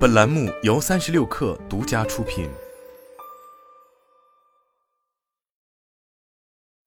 本栏目由三十六氪独家出品。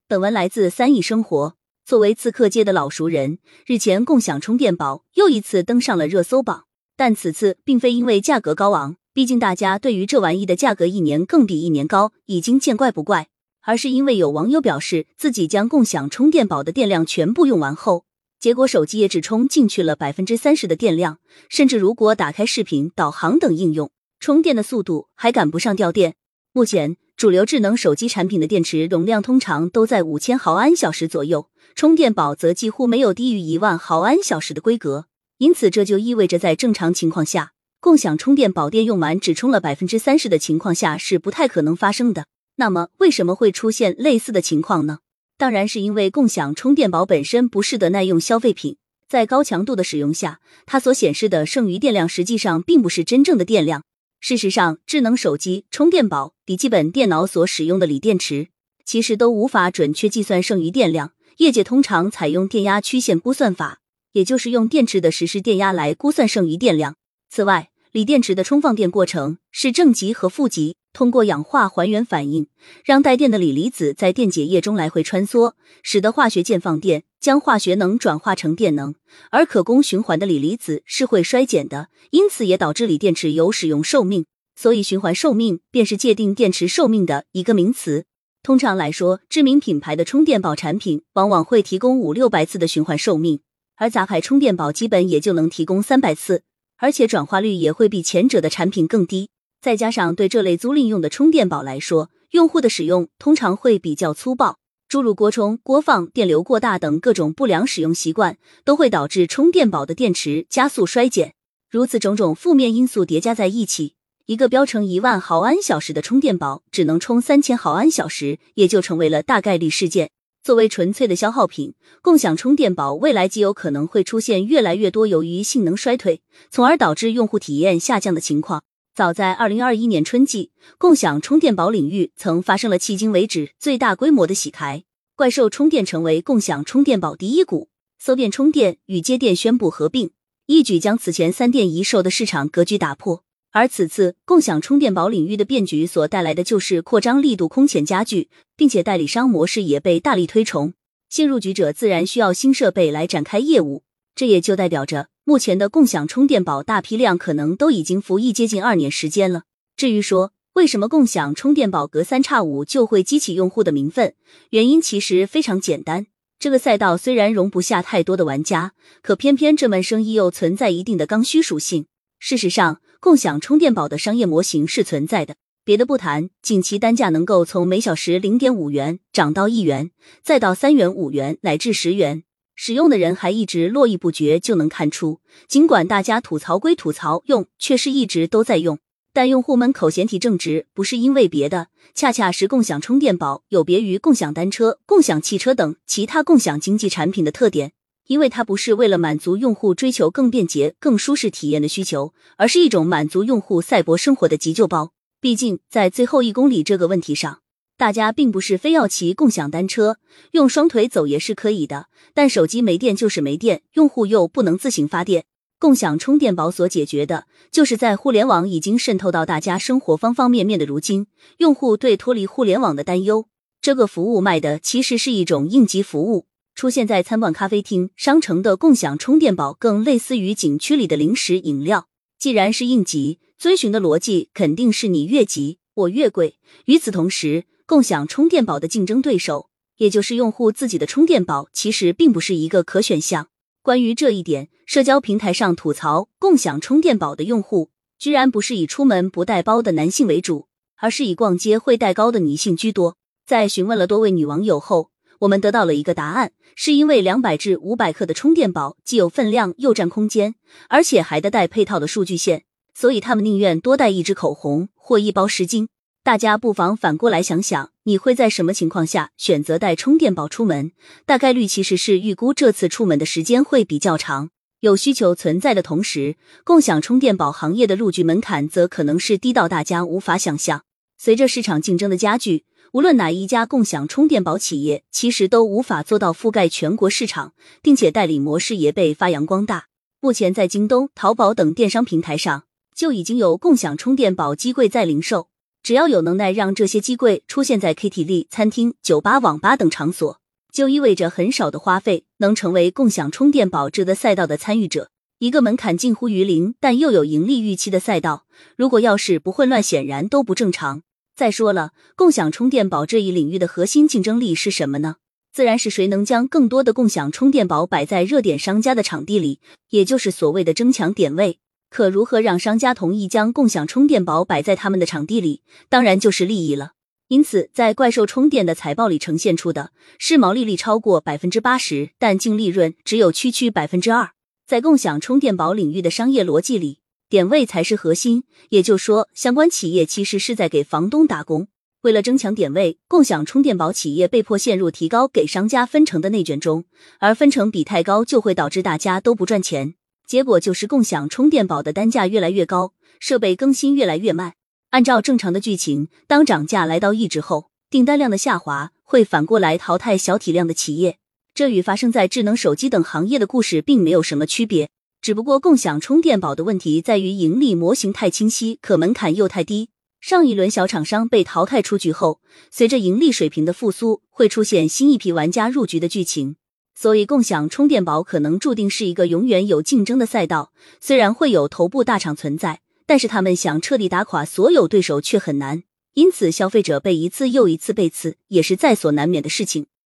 本文来自三亿生活。作为刺客界的老熟人，日前共享充电宝又一次登上了热搜榜。但此次并非因为价格高昂，毕竟大家对于这玩意的价格一年更比一年高已经见怪不怪，而是因为有网友表示自己将共享充电宝的电量全部用完后。结果手机也只充进去了百分之三十的电量，甚至如果打开视频、导航等应用，充电的速度还赶不上掉电。目前主流智能手机产品的电池容量通常都在五千毫安小时左右，充电宝则几乎没有低于一万毫安小时的规格。因此，这就意味着在正常情况下，共享充电宝电用完只充了百分之三十的情况下是不太可能发生的。那么，为什么会出现类似的情况呢？当然是因为共享充电宝本身不是的耐用消费品，在高强度的使用下，它所显示的剩余电量实际上并不是真正的电量。事实上，智能手机、充电宝、笔记本电脑所使用的锂电池，其实都无法准确计算剩余电量。业界通常采用电压曲线估算法，也就是用电池的实时电压来估算剩余电量。此外，锂电池的充放电过程是正极和负极。通过氧化还原反应，让带电的锂离子在电解液中来回穿梭，使得化学键放电，将化学能转化成电能。而可供循环的锂离子是会衰减的，因此也导致锂电池有使用寿命。所以，循环寿命便是界定电池寿命的一个名词。通常来说，知名品牌的充电宝产品往往会提供五六百次的循环寿命，而杂牌充电宝基本也就能提供三百次，而且转化率也会比前者的产品更低。再加上对这类租赁用的充电宝来说，用户的使用通常会比较粗暴，诸如过充、过放、电流过大等各种不良使用习惯，都会导致充电宝的电池加速衰减。如此种种负面因素叠加在一起，一个标称一万毫安小时的充电宝只能充三千毫安小时，也就成为了大概率事件。作为纯粹的消耗品，共享充电宝未来极有可能会出现越来越多由于性能衰退，从而导致用户体验下降的情况。早在二零二一年春季，共享充电宝领域曾发生了迄今为止最大规模的洗牌，怪兽充电成为共享充电宝第一股，搜电充电与接电宣布合并，一举将此前三电一售的市场格局打破。而此次共享充电宝领域的变局所带来的就是扩张力度空前加剧，并且代理商模式也被大力推崇，新入局者自然需要新设备来展开业务，这也就代表着。目前的共享充电宝大批量可能都已经服役接近二年时间了。至于说为什么共享充电宝隔三差五就会激起用户的民愤，原因其实非常简单。这个赛道虽然容不下太多的玩家，可偏偏这门生意又存在一定的刚需属性。事实上，共享充电宝的商业模型是存在的。别的不谈，仅其单价能够从每小时零点五元涨到一元，再到三元、五元乃至十元。使用的人还一直络绎不绝，就能看出，尽管大家吐槽归吐槽，用却是一直都在用。但用户们口嫌体正直，不是因为别的，恰恰是共享充电宝有别于共享单车、共享汽车等其他共享经济产品的特点，因为它不是为了满足用户追求更便捷、更舒适体验的需求，而是一种满足用户赛博生活的急救包。毕竟，在最后一公里这个问题上。大家并不是非要骑共享单车，用双腿走也是可以的。但手机没电就是没电，用户又不能自行发电。共享充电宝所解决的，就是在互联网已经渗透到大家生活方方面面的如今，用户对脱离互联网的担忧。这个服务卖的其实是一种应急服务，出现在餐馆、咖啡厅、商城的共享充电宝，更类似于景区里的零食饮料。既然是应急，遵循的逻辑肯定是你越急我越贵。与此同时，共享充电宝的竞争对手，也就是用户自己的充电宝，其实并不是一个可选项。关于这一点，社交平台上吐槽共享充电宝的用户，居然不是以出门不带包的男性为主，而是以逛街会带高的女性居多。在询问了多位女网友后，我们得到了一个答案：是因为两百至五百克的充电宝既有分量又占空间，而且还得带配套的数据线，所以他们宁愿多带一支口红或一包湿巾。大家不妨反过来想想，你会在什么情况下选择带充电宝出门？大概率其实是预估这次出门的时间会比较长。有需求存在的同时，共享充电宝行业的入局门槛则可能是低到大家无法想象。随着市场竞争的加剧，无论哪一家共享充电宝企业，其实都无法做到覆盖全国市场，并且代理模式也被发扬光大。目前在京东、淘宝等电商平台上。就已经有共享充电宝机柜在零售。只要有能耐让这些机柜出现在 KTV、餐厅、酒吧、网吧等场所，就意味着很少的花费能成为共享充电宝这个赛道的参与者。一个门槛近乎于零，但又有盈利预期的赛道，如果要是不混乱，显然都不正常。再说了，共享充电宝这一领域的核心竞争力是什么呢？自然是谁能将更多的共享充电宝摆在热点商家的场地里，也就是所谓的争抢点位。可如何让商家同意将共享充电宝摆在他们的场地里？当然就是利益了。因此，在怪兽充电的财报里呈现出的是毛利率超过百分之八十，但净利润只有区区百分之二。在共享充电宝领域的商业逻辑里，点位才是核心。也就是说，相关企业其实是在给房东打工。为了争抢点位，共享充电宝企业被迫陷入提高给商家分成的内卷中，而分成比太高就会导致大家都不赚钱。结果就是共享充电宝的单价越来越高，设备更新越来越慢。按照正常的剧情，当涨价来到阈值后，订单量的下滑会反过来淘汰小体量的企业。这与发生在智能手机等行业的故事并没有什么区别。只不过共享充电宝的问题在于盈利模型太清晰，可门槛又太低。上一轮小厂商被淘汰出局后，随着盈利水平的复苏，会出现新一批玩家入局的剧情。所以，共享充电宝可能注定是一个永远有竞争的赛道。虽然会有头部大厂存在，但是他们想彻底打垮所有对手却很难。因此，消费者被一次又一次背刺也是在所难免的事情。